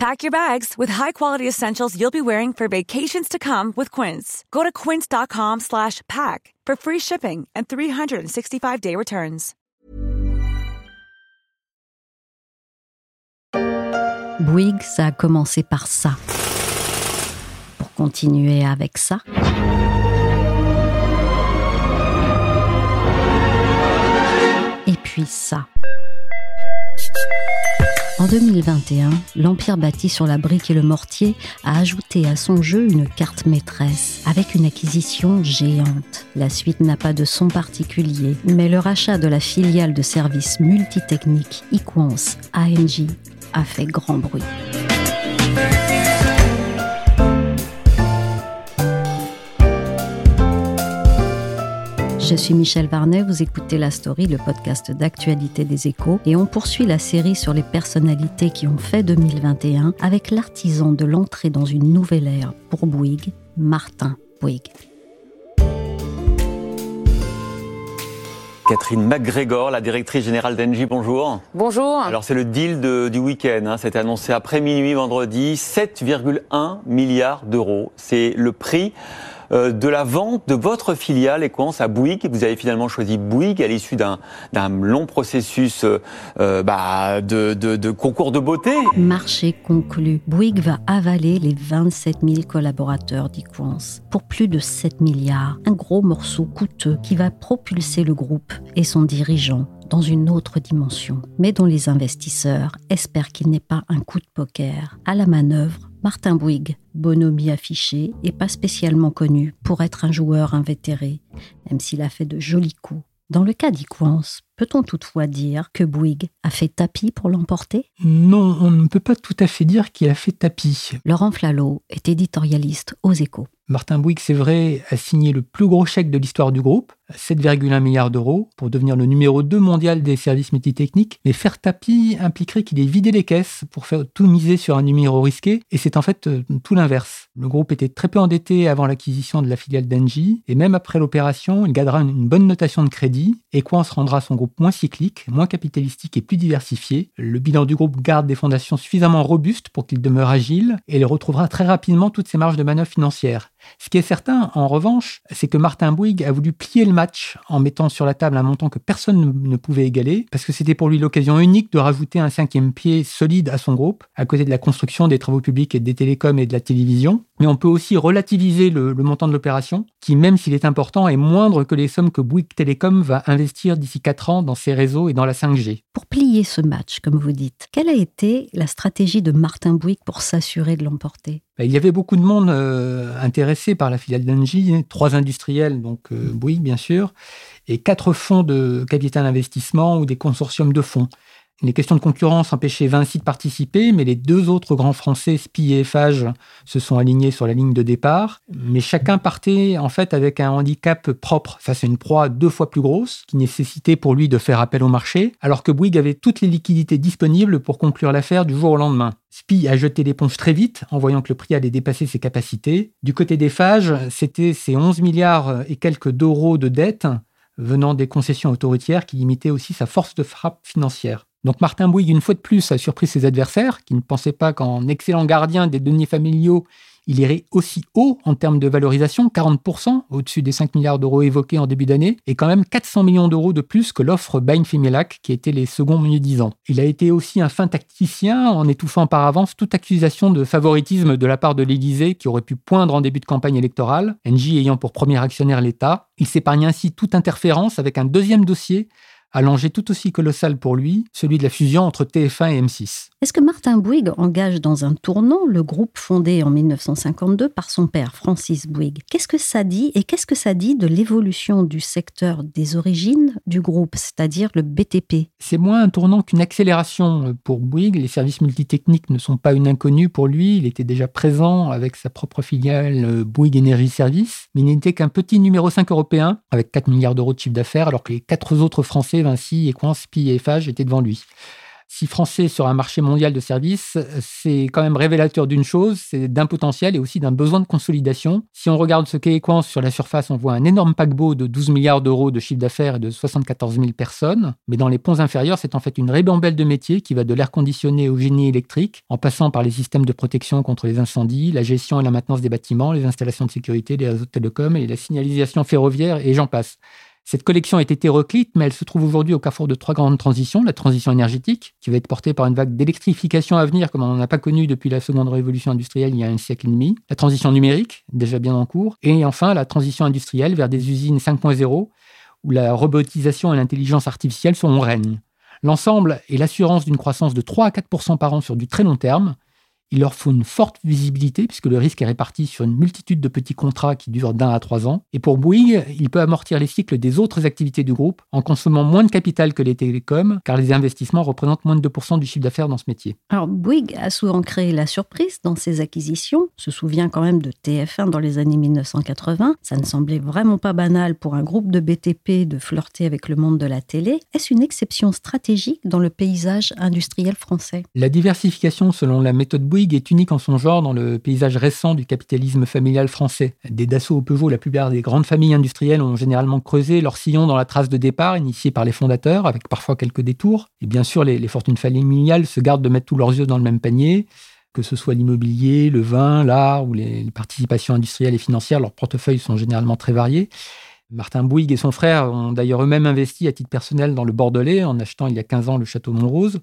Pack your bags with high-quality essentials you'll be wearing for vacations to come with Quince. Go to quince.com slash pack for free shipping and 365-day returns. Bouygues, ça a commencé par ça. Pour continuer avec ça. Et puis ça. En 2021, l'Empire bâti sur la brique et le mortier a ajouté à son jeu une carte maîtresse avec une acquisition géante. La suite n'a pas de son particulier, mais le rachat de la filiale de services multitechniques Equance ANJ a fait grand bruit. Je suis Michel Varnet, vous écoutez La Story, le podcast d'actualité des échos, et on poursuit la série sur les personnalités qui ont fait 2021 avec l'artisan de l'entrée dans une nouvelle ère pour Bouygues, Martin Bouygues. Catherine McGregor, la directrice générale d'Engie, bonjour. Bonjour. Alors c'est le deal de, du week-end, hein. c'était annoncé après minuit vendredi, 7,1 milliards d'euros. C'est le prix de la vente de votre filiale Equance à Bouygues. Vous avez finalement choisi Bouygues à l'issue d'un long processus euh, euh, bah, de, de, de, concours de beauté. Marché conclu. Bouygues va avaler les 27 000 collaborateurs d'Equance pour plus de 7 milliards. Un gros morceau coûteux qui va propulser le groupe et son dirigeant dans une autre dimension, mais dont les investisseurs espèrent qu'il n'est pas un coup de poker. À la manœuvre, Martin Bouygues, bonhomie affiché et pas spécialement connu pour être un joueur invétéré, même s'il a fait de jolis coups. Dans le cas d'Iquance, peut-on toutefois dire que Bouygues a fait tapis pour l'emporter? Non, on ne peut pas tout à fait dire qu'il a fait tapis. Laurent Flalot est éditorialiste aux échos. Martin Bouygues, c'est vrai, a signé le plus gros chèque de l'histoire du groupe, 7,1 milliards d'euros, pour devenir le numéro 2 mondial des services multitechniques. Mais faire tapis impliquerait qu'il ait vidé les caisses pour faire tout miser sur un numéro risqué, et c'est en fait euh, tout l'inverse. Le groupe était très peu endetté avant l'acquisition de la filiale d'Engie, et même après l'opération, il gardera une bonne notation de crédit, et quoi rendra son groupe moins cyclique, moins capitalistique et plus diversifié. Le bilan du groupe garde des fondations suffisamment robustes pour qu'il demeure agile, et il retrouvera très rapidement toutes ses marges de manœuvre financières. Ce qui est certain, en revanche, c'est que Martin Bouygues a voulu plier le match en mettant sur la table un montant que personne ne pouvait égaler, parce que c'était pour lui l'occasion unique de rajouter un cinquième pied solide à son groupe, à côté de la construction des travaux publics et des télécoms et de la télévision. Mais on peut aussi relativiser le, montant de l'opération, qui, même s'il est important, est moindre que les sommes que Bouygues Télécom va investir d'ici 4 ans dans ses réseaux et dans la 5G. Pour plier ce match, comme vous dites, quelle a été la stratégie de Martin Bouygues pour s'assurer de l'emporter? Il y avait beaucoup de monde euh, intéressé par la filiale d'Engie, trois industriels, donc euh, Bouygues bien sûr, et quatre fonds de capital investissement ou des consortiums de fonds. Les questions de concurrence empêchaient Vinci de participer, mais les deux autres grands français, SPI et Eiffage, se sont alignés sur la ligne de départ. Mais chacun partait en fait avec un handicap propre face à une proie deux fois plus grosse, qui nécessitait pour lui de faire appel au marché, alors que Bouygues avait toutes les liquidités disponibles pour conclure l'affaire du jour au lendemain. SPI a jeté l'éponge très vite en voyant que le prix allait dépasser ses capacités. Du côté des Fages, c'était ces 11 milliards et quelques d'euros de dettes venant des concessions autoritaires qui limitaient aussi sa force de frappe financière. Donc Martin Bouygues, une fois de plus, a surpris ses adversaires, qui ne pensaient pas qu'en excellent gardien des deniers familiaux, il irait aussi haut en termes de valorisation, 40%, au-dessus des 5 milliards d'euros évoqués en début d'année, et quand même 400 millions d'euros de plus que l'offre Bain Fimelac, qui était les seconds mieux 10 ans. Il a été aussi un fin tacticien en étouffant par avance toute accusation de favoritisme de la part de l'Élysée qui aurait pu poindre en début de campagne électorale, Engie ayant pour premier actionnaire l'État. Il s'épargne ainsi toute interférence avec un deuxième dossier l'enjeu tout aussi colossal pour lui, celui de la fusion entre TF1 et M6. Est-ce que Martin Bouygues engage dans un tournant le groupe fondé en 1952 par son père, Francis Bouygues? Qu'est-ce que ça dit et qu'est-ce que ça dit de l'évolution du secteur des origines du groupe, c'est-à-dire le BTP C'est moins un tournant qu'une accélération pour Bouygues. Les services multitechniques ne sont pas une inconnue pour lui. Il était déjà présent avec sa propre filiale euh, Bouygues Energy Service, mais il n'était qu'un petit numéro 5 européen avec 4 milliards d'euros de chiffre d'affaires, alors que les quatre autres Français, Vinci, Equans, Pi et Eiffage, étaient devant lui si français sur un marché mondial de services, c'est quand même révélateur d'une chose, c'est d'un potentiel et aussi d'un besoin de consolidation. Si on regarde ce qu'est Equans sur la surface, on voit un énorme paquebot de 12 milliards d'euros de chiffre d'affaires et de 74 000 personnes. Mais dans les ponts inférieurs, c'est en fait une rébambelle de métiers qui va de l'air conditionné au génie électrique, en passant par les systèmes de protection contre les incendies, la gestion et la maintenance des bâtiments, les installations de sécurité, les réseaux de télécom et la signalisation ferroviaire et j'en passe. Cette collection est hétéroclite, mais elle se trouve aujourd'hui au carrefour de trois grandes transitions. La transition énergétique, qui va être portée par une vague d'électrification à venir comme on n'en a pas connu depuis la seconde révolution industrielle il y a un siècle et demi. La transition numérique, déjà bien en cours. Et enfin, la transition industrielle vers des usines 5.0, où la robotisation et l'intelligence artificielle sont en règne. L'ensemble est l'assurance d'une croissance de 3 à 4% par an sur du très long terme, il leur faut une forte visibilité puisque le risque est réparti sur une multitude de petits contrats qui durent d'un à trois ans. Et pour Bouygues, il peut amortir les cycles des autres activités du groupe en consommant moins de capital que les télécoms car les investissements représentent moins de 2% du chiffre d'affaires dans ce métier. Alors Bouygues a souvent créé la surprise dans ses acquisitions. On se souvient quand même de TF1 dans les années 1980. Ça ne semblait vraiment pas banal pour un groupe de BTP de flirter avec le monde de la télé. Est-ce une exception stratégique dans le paysage industriel français? La diversification selon la méthode Bouygues est unique en son genre dans le paysage récent du capitalisme familial français. Des Dassault au Peugeot, la plupart des grandes familles industrielles ont généralement creusé leur sillon dans la trace de départ initiée par les fondateurs, avec parfois quelques détours. Et bien sûr, les, fortunes familiales se gardent de mettre tous leurs yeux dans le même panier que ce soit l'immobilier, le vin, l'art ou les, participations industrielles et financières, leurs portefeuilles sont généralement très variés. Martin Bouygues et son frère ont d'ailleurs eux-mêmes investi à titre personnel dans le Bordelais en achetant il y a 15 ans le château Montrose.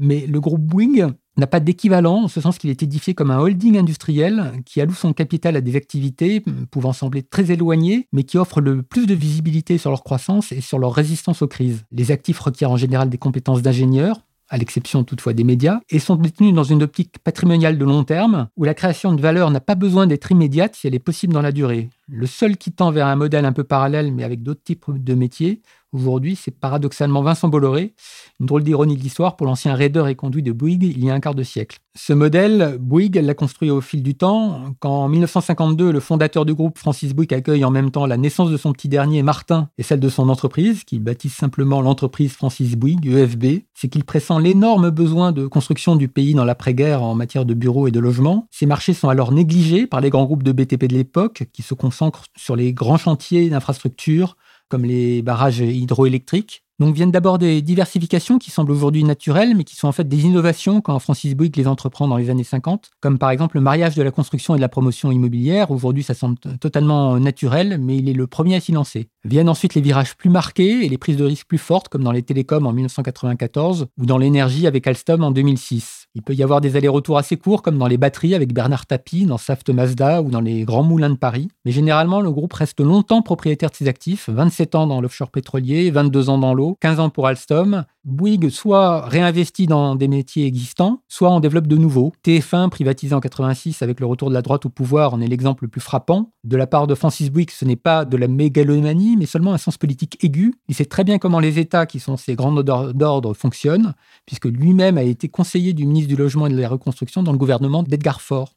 Mais le groupe Bouygues n'a pas d'équivalent, en ce sens qu'il est édifié comme un holding industriel qui alloue son capital à des activités pouvant sembler très éloignées, mais qui offrent le plus de visibilité sur leur croissance et sur leur résistance aux crises. Les actifs requièrent en général des compétences d'ingénieurs, à l'exception toutefois des médias, et sont détenus dans une optique patrimoniale de long terme, où la création de valeur n'a pas besoin d'être immédiate si elle est possible dans la durée. Le seul qui tend vers un modèle un peu parallèle, mais avec d'autres types de métiers, Aujourd'hui, c'est paradoxalement Vincent Bolloré, une drôle d'ironie de l'histoire pour l'ancien raideur et conduit de Bouygues il y a un quart de siècle. Ce modèle, Bouygues l'a construit au fil du temps. Quand en 1952, le fondateur du groupe, Francis Bouygues, accueille en même temps la naissance de son petit dernier, Martin, et celle de son entreprise, qu'il baptise simplement l'entreprise Francis Bouygues, EFB, c'est qu'il pressent l'énorme besoin de construction du pays dans l'après-guerre en matière de bureaux et de logements. Ces marchés sont alors négligés par les grands groupes de BTP de l'époque, qui se concentrent sur les grands chantiers d'infrastructures, comme les barrages hydroélectriques. Donc viennent d'abord des diversifications qui semblent aujourd'hui naturelles, mais qui sont en fait des innovations quand Francis Bouygues les entreprend dans les années 50, comme par exemple le mariage de la construction et de la promotion immobilière. Aujourd'hui, ça semble totalement naturel, mais il est le premier à s'y lancer. Viennent ensuite les virages plus marqués et les prises de risques plus fortes, comme dans les télécoms en 1994 ou dans l'énergie avec Alstom en 2006. Il peut y avoir des allers-retours assez courts, comme dans les batteries avec Bernard Tapie, dans Saft Mazda ou dans les grands moulins de Paris. Mais généralement, le groupe reste longtemps propriétaire de ses actifs, 27 ans dans l'offshore pétrolier, 22 ans dans l'eau, 15 ans pour Alstom, Bouygues soit réinvestit dans des métiers existants, soit en développe de nouveaux. TF1, privatisé en 86 avec le retour de la droite au pouvoir, en est l'exemple le plus frappant. De la part de Francis Bouygues, ce n'est pas de la mégalomanie, mais seulement un sens politique aigu. Il sait très bien comment les États, qui sont ses grands d'ordre, fonctionnent, puisque lui-même a été conseiller du ministre du Logement et de la Reconstruction dans le gouvernement d'Edgar Faure.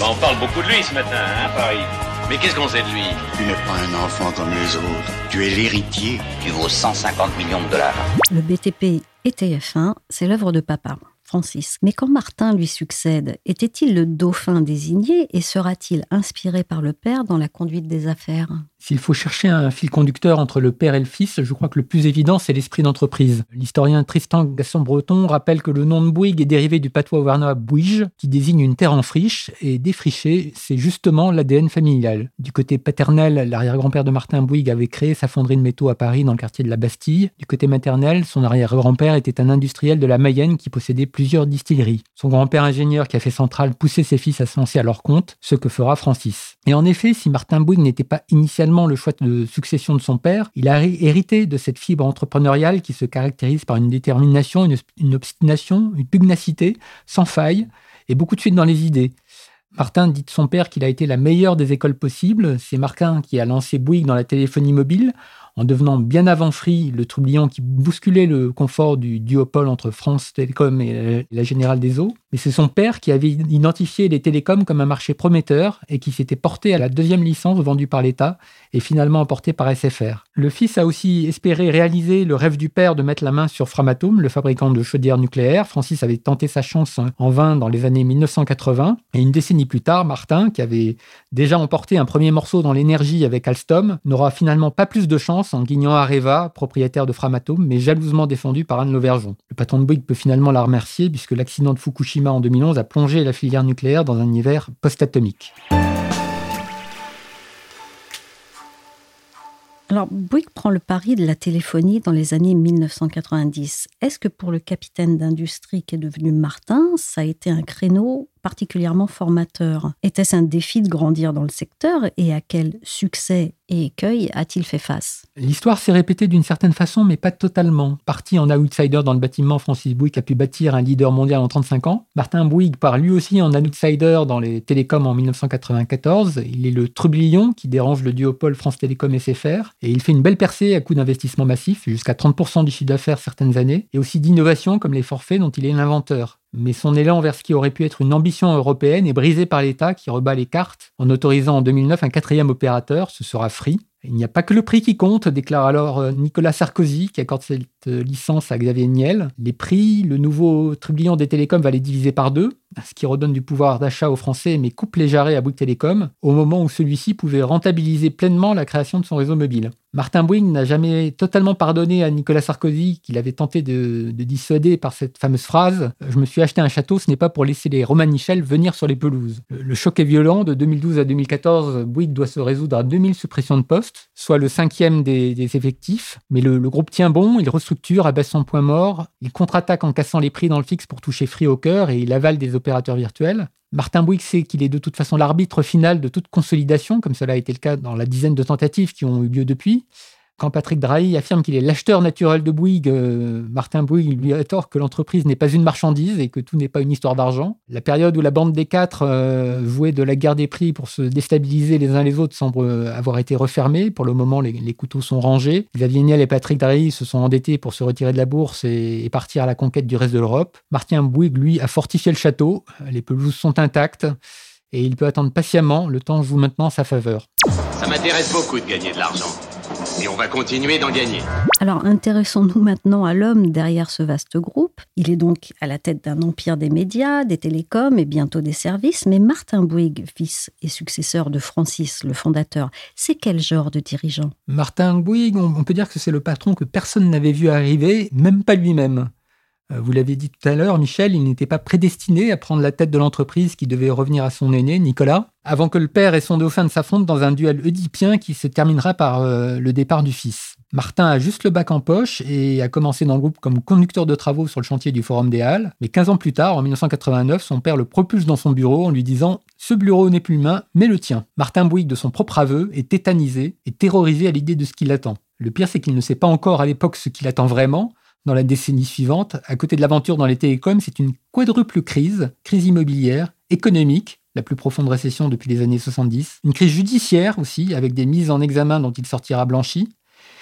Bah, on parle beaucoup de lui ce matin, hein, Paris mais qu'est-ce qu'on sait de lui? Tu n'es pas un enfant comme les autres. Tu es l'héritier. Tu vaux 150 millions de dollars. Le BTP et TF1, c'est l'œuvre de papa. Francis. Mais quand Martin lui succède, était-il le dauphin désigné et sera-t-il inspiré par le père dans la conduite des affaires? S'il faut chercher un fil conducteur entre le père et le fils, je crois que le plus évident, c'est l'esprit d'entreprise. L'historien Tristan Gasson-Breton rappelle que le nom de Bouygues est dérivé du patois auvergnat Bouige, qui désigne une terre en friche, et défricher, c'est justement l'ADN familial. Du côté paternel, l'arrière-grand-père de Martin Bouygues avait créé sa fonderie de métaux à Paris, dans le quartier de la Bastille. Du côté maternel, son arrière-grand-père était un industriel de la Mayenne qui possédait plusieurs distilleries. Son grand-père ingénieur qui a fait centrale poussait ses fils à se lancer à leur compte, ce que fera Francis. Et en effet, si Martin Bouygues n'était pas initialement le choix de succession de son père, il a hérité de cette fibre entrepreneuriale qui se caractérise par une détermination, une, une obstination, une pugnacité sans faille et beaucoup de suite dans les idées. Martin dit de son père qu'il a été la meilleure des écoles possibles. C'est Martin qui a lancé Bouygues dans la téléphonie mobile en devenant bien avant Free le troublion qui bousculait le confort du duopole entre France Télécom et la Générale des Eaux. Mais c'est son père qui avait identifié les télécoms comme un marché prometteur et qui s'était porté à la deuxième licence vendue par l'État et finalement emportée par SFR. Le fils a aussi espéré réaliser le rêve du père de mettre la main sur Framatome, le fabricant de chaudières nucléaires. Francis avait tenté sa chance en vain dans les années 1980 et une décennie plus tard, Martin, qui avait déjà emporté un premier morceau dans l'énergie avec Alstom, n'aura finalement pas plus de chance en guignant Areva, propriétaire de Framatome, mais jalousement défendu par Anne Lauvergeon. Le patron de Bouygues peut finalement la remercier puisque l'accident de Fukushima en 2011 a plongé la filière nucléaire dans un hiver post-atomique. Alors, Bouygues prend le pari de la téléphonie dans les années 1990. Est-ce que pour le capitaine d'industrie qui est devenu Martin, ça a été un créneau particulièrement formateur. Était-ce un défi de grandir dans le secteur et à quel succès et écueil a-t-il fait face? L'histoire s'est répétée d'une certaine façon, mais pas totalement. Parti en outsider dans le bâtiment, Francis Bouygues a pu bâtir un leader mondial en 35 ans. Martin Bouygues part lui aussi en outsider dans les télécoms en 1994. Il est le trublion qui dérange le duopole France Télécom SFR et il fait une belle percée à coup d'investissement massif, jusqu'à 30% du chiffre d'affaires certaines années, et aussi d'innovation comme les forfaits dont il est l'inventeur mais son élan vers ce qui aurait pu être une ambition européenne est brisé par l'État qui rebat les cartes en autorisant en 2009 un quatrième opérateur, ce sera Free. Il n'y a pas que le prix qui compte, déclare alors euh, Nicolas Sarkozy, qui accorde cette euh, licence à Xavier Niel. Les prix, le nouveau trublion des télécoms va les diviser par deux, ce qui redonne du pouvoir d'achat aux Français, mais coupe les jarrets à Bouygues Télécom, au moment où celui-ci pouvait rentabiliser pleinement la création de son réseau mobile. Martin Bouygues n'a jamais totalement pardonné à Nicolas Sarkozy, qu'il avait tenté de, dissuader par cette fameuse phrase « Je me suis acheté un château, ce n'est pas pour laisser les Romanichels venir sur les pelouses ». Le, choc est violent, de 2012 à 2014, Bouygues doit se résoudre à 2000 suppressions de postes, soit le cinquième des, effectifs, mais le, groupe tient bon, il restructure, abaisse son point mort, il contre-attaque en cassant les prix dans le fixe pour toucher Free au cœur et il avale des Martin Bouygues sait qu'il est de toute façon l'arbitre final de toute consolidation, comme cela a été le cas dans la dizaine de tentatives qui ont eu lieu depuis. Quand Patrick Drahi affirme qu'il est l'acheteur naturel de Bouygues, euh, Martin Bouygues lui tort que l'entreprise n'est pas une marchandise et que tout n'est pas une histoire d'argent. La période où la bande des quatre euh, de la guerre des prix pour se déstabiliser les uns les autres semble euh, avoir été refermée. Pour le moment, les, couteaux sont rangés. Xavier Niel et Patrick Drahi se sont endettés pour se retirer de la bourse et, partir à la conquête du reste de l'Europe. Martin Bouygues, lui, a fortifié le château. Les pelouses sont intactes et il peut attendre patiemment. Le temps joue maintenant en sa faveur. Ça m'intéresse beaucoup de gagner de l'argent. Et on va continuer d'en gagner. Alors intéressons-nous maintenant à l'homme derrière ce vaste groupe. Il est donc à la tête d'un empire des médias, des télécoms et bientôt des services. Mais Martin Bouygues, fils et successeur de Francis, le fondateur, c'est quel genre de dirigeant? Martin Bouygues, on peut dire que c'est le patron que personne n'avait vu arriver, même pas lui-même. Euh, vous l'avez dit tout à l'heure, Michel, il n'était pas prédestiné à prendre la tête de l'entreprise qui devait revenir à son aîné, Nicolas, avant que le père et son dauphin ne s'affrontent dans un duel oedipien qui se terminera par euh, le départ du fils. Martin a juste le bac en poche et a commencé dans le groupe comme conducteur de travaux sur le chantier du Forum des Halles. Mais 15 ans plus tard, en 1989, son père le propulse dans son bureau en lui disant Ce bureau n'est plus le mien, mais le tien. Martin Bouygues, de son propre aveu, est tétanisé et terrorisé à l'idée de ce qui l'attend. Le pire, c'est qu'il ne sait pas encore à l'époque ce qui l'attend vraiment, dans la décennie suivante. À côté de l'aventure dans les télécoms, c'est une quadruple crise, crise immobilière, économique, la plus profonde récession depuis les années 70, une crise judiciaire aussi, avec des mises en examen dont il sortira blanchi,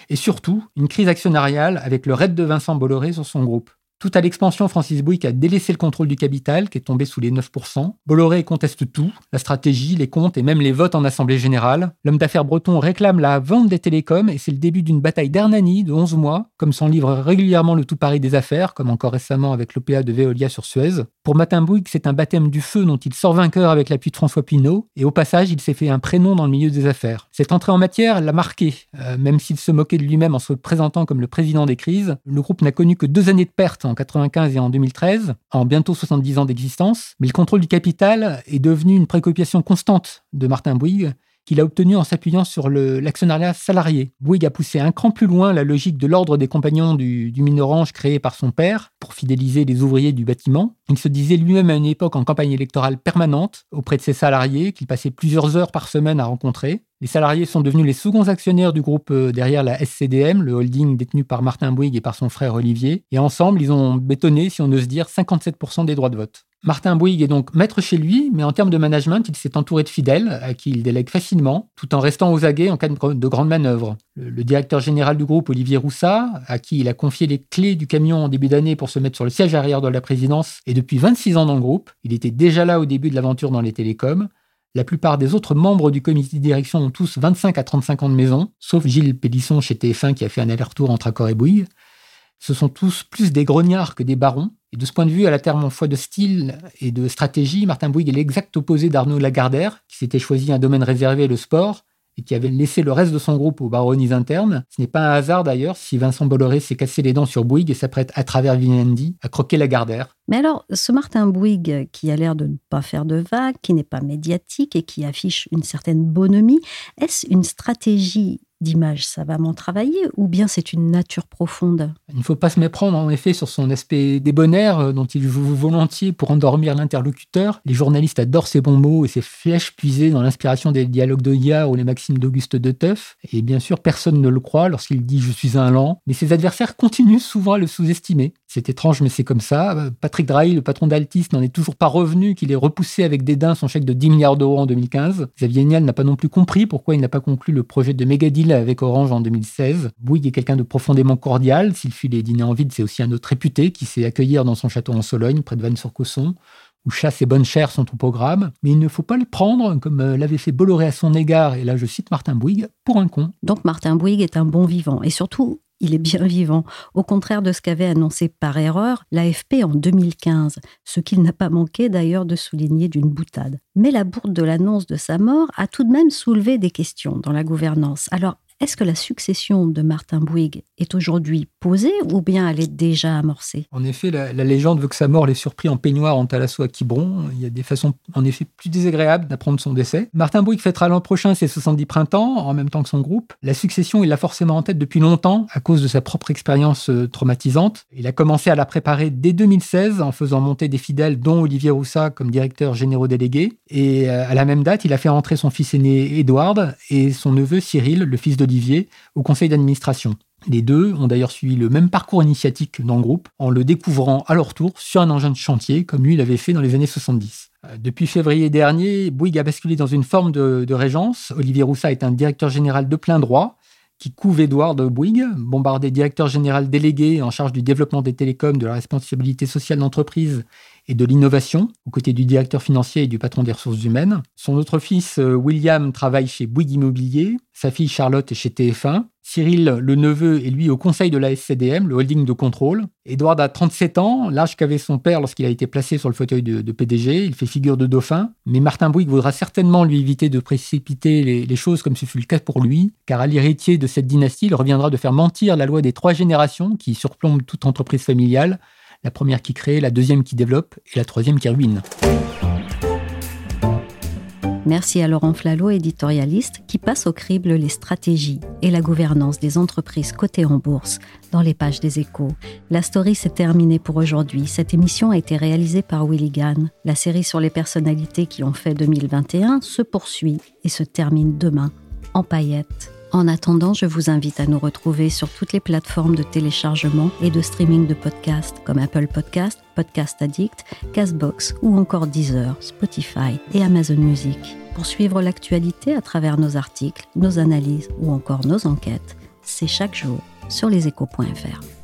et surtout une crise actionnariale avec le raid de Vincent Bolloré sur son groupe. Tout à l'expansion, Francis Bouygues a délaissé le contrôle du capital, qui est tombé sous les 9%. Bolloré conteste tout, la stratégie, les comptes et même les votes en Assemblée générale. L'homme d'affaires breton réclame la vente des télécoms et c'est le début d'une bataille d'Hernani de 11 mois, comme s'en livre régulièrement le tout Paris des affaires, comme encore récemment avec l'OPA de Veolia sur Suez. Pour Martin Bouygues, c'est un baptême du feu dont il sort vainqueur avec l'appui de François Pinault, et au passage, il s'est fait un prénom dans le milieu des affaires. Cette entrée en matière l'a marqué, euh, même s'il se moquait de lui-même en se présentant comme le président des crises. Le groupe n'a connu que deux années de perte en 95 et en 2013, en bientôt 70 ans d'existence, mais le contrôle du capital est devenu une préoccupation constante de Martin Bouygues, qu'il a obtenu en s'appuyant sur l'actionnariat salarié. Bouygues a poussé un cran plus loin la logique de l'ordre des compagnons du, mine orange créé par son père pour fidéliser les ouvriers du bâtiment. Il se disait lui-même à une époque en campagne électorale permanente auprès de ses salariés qu'il passait plusieurs heures par semaine à rencontrer. Les salariés sont devenus les seconds actionnaires du groupe euh, derrière la SCDM, le holding détenu par Martin Bouygues et par son frère Olivier. Et ensemble, ils ont bétonné, si on ose dire, 57% des droits de vote. Martin Bouygues est donc maître chez lui, mais en termes de management, il s'est entouré de fidèles à qui il délègue facilement, tout en restant aux aguets en cas de grandes manœuvres. Le, directeur général du groupe, Olivier Roussat, à qui il a confié les clés du camion en début d'année pour se mettre sur le siège arrière de la présidence, est depuis 26 ans dans le groupe. Il était déjà là au début de l'aventure dans les télécoms. La plupart des autres membres du comité de direction ont tous 25 à 35 ans de maison, sauf Gilles Pélisson chez TF1 qui a fait un aller-retour entre Accor et Bouygues. Ce sont tous plus des grognards que des barons, de ce point de vue, à la terme en foi de style et de stratégie, Martin Bouygues est l'exact opposé d'Arnaud Lagardère, qui s'était choisi un domaine réservé, le sport, et qui avait laissé le reste de son groupe aux baronnies internes. Ce n'est pas un hasard d'ailleurs si Vincent Bolloré s'est cassé les dents sur Bouygues et s'apprête à travers Vivendi à croquer Lagardère. Mais alors, ce Martin Bouygues qui a l'air de ne pas faire de vagues, qui n'est pas médiatique et qui affiche une certaine bonhomie, est-ce une stratégie d'image savamment travaillée ou bien c'est une nature profonde? Il ne faut pas se méprendre en effet sur son aspect débonnaire euh, dont il joue volontiers pour endormir l'interlocuteur. Les journalistes adorent ses bons mots et ses flèches puisées dans l'inspiration des dialogues de Yard ou les maximes d'Auguste de Teuf. Et bien sûr, personne ne le croit lorsqu'il dit je suis un lent, mais ses adversaires continuent souvent à le sous-estimer. C'est étrange, mais c'est comme ça. Patrick Drahi, le patron d'Altis, n'en est toujours pas revenu qu'il ait repoussé avec dédain son chèque de 10 milliards d'euros en 2015. Xavier Niel n'a pas non plus compris pourquoi il n'a pas conclu le projet de méga avec Orange en 2016. Bouygues est quelqu'un de profondément cordial. S'il fuit les dîners en vide, c'est aussi un autre réputé qui sait accueillir dans son château en Sologne, près de Vannes-sur-Cosson où chasse et bonne chère sont au programme, mais il ne faut pas le prendre, comme euh, l'avait fait Bolloré à son égard, et là je cite Martin Bouygues, pour un con. Donc Martin Bouygues est un bon vivant, et surtout il est bien vivant, au contraire de ce qu'avait annoncé par erreur l'AFP en 2015, ce qu'il n'a pas manqué d'ailleurs de souligner d'une boutade. Mais la bourde de l'annonce de sa mort a tout de même soulevé des questions dans la gouvernance. Alors, est-ce que la succession de Martin Bouygues est aujourd'hui ou bien elle est déjà amorcée? En effet, la, légende veut que sa mort l'ait surpris en peignoir en talasso à Quiberon. Il y a des façons en effet plus désagréables d'apprendre son décès. Martin Bouygues fêtera l'an prochain ses 70 printemps, en même temps que son groupe. La succession, il l'a forcément en tête depuis longtemps à cause de sa propre expérience euh, traumatisante. Il a commencé à la préparer dès 2016 en faisant monter des fidèles, dont Olivier Roussat comme directeur généraux délégué. Et euh, à la même date, il a fait entrer son fils aîné Édouard et son neveu Cyril, le fils d'Olivier, au conseil d'administration. Les deux ont d'ailleurs suivi le même parcours initiatique dans le groupe, en le découvrant à leur tour sur un engin de chantier, comme lui l'avait fait dans les années 70. Euh, depuis février dernier, Bouygues a basculé dans une forme de, régence. Olivier Roussat est un directeur général de plein droit qui couve Édouard Bouygues, bombardé directeur général délégué en charge du développement des télécoms, de la responsabilité sociale d'entreprise et de l'innovation, aux côtés du directeur financier et du patron des ressources humaines. Son autre fils, euh, William, travaille chez Bouygues Immobilier. Sa fille, Charlotte, est chez TF1. Cyril, le neveu, est lui au conseil de la SCDM, le holding de contrôle. Edouard a 37 ans, l'âge qu'avait son père lorsqu'il a été placé sur le fauteuil de, PDG. Il fait figure de dauphin. Mais Martin Bouygues voudra certainement lui éviter de précipiter les, les choses comme ce fut le cas pour lui, car à l'héritier de cette dynastie, il reviendra de faire mentir la loi des trois générations qui surplombe toute entreprise familiale la première qui crée, la deuxième qui développe et la troisième qui ruine. Merci à Laurent Flalot, éditorialiste, qui passe au crible les stratégies et la gouvernance des entreprises cotées en bourse dans les pages des échos. La story s'est terminée pour aujourd'hui. Cette émission a été réalisée par Willy Gann. La série sur les personnalités qui ont fait 2021 se poursuit et se termine demain en paillettes. En attendant, je vous invite à nous retrouver sur toutes les plateformes de téléchargement et de streaming de podcasts comme Apple Podcast, Podcast Addict, Castbox ou encore Deezer, Spotify et Amazon Music. Pour suivre l'actualité à travers nos articles, nos analyses ou encore nos enquêtes, c'est chaque jour sur leséchos.fr.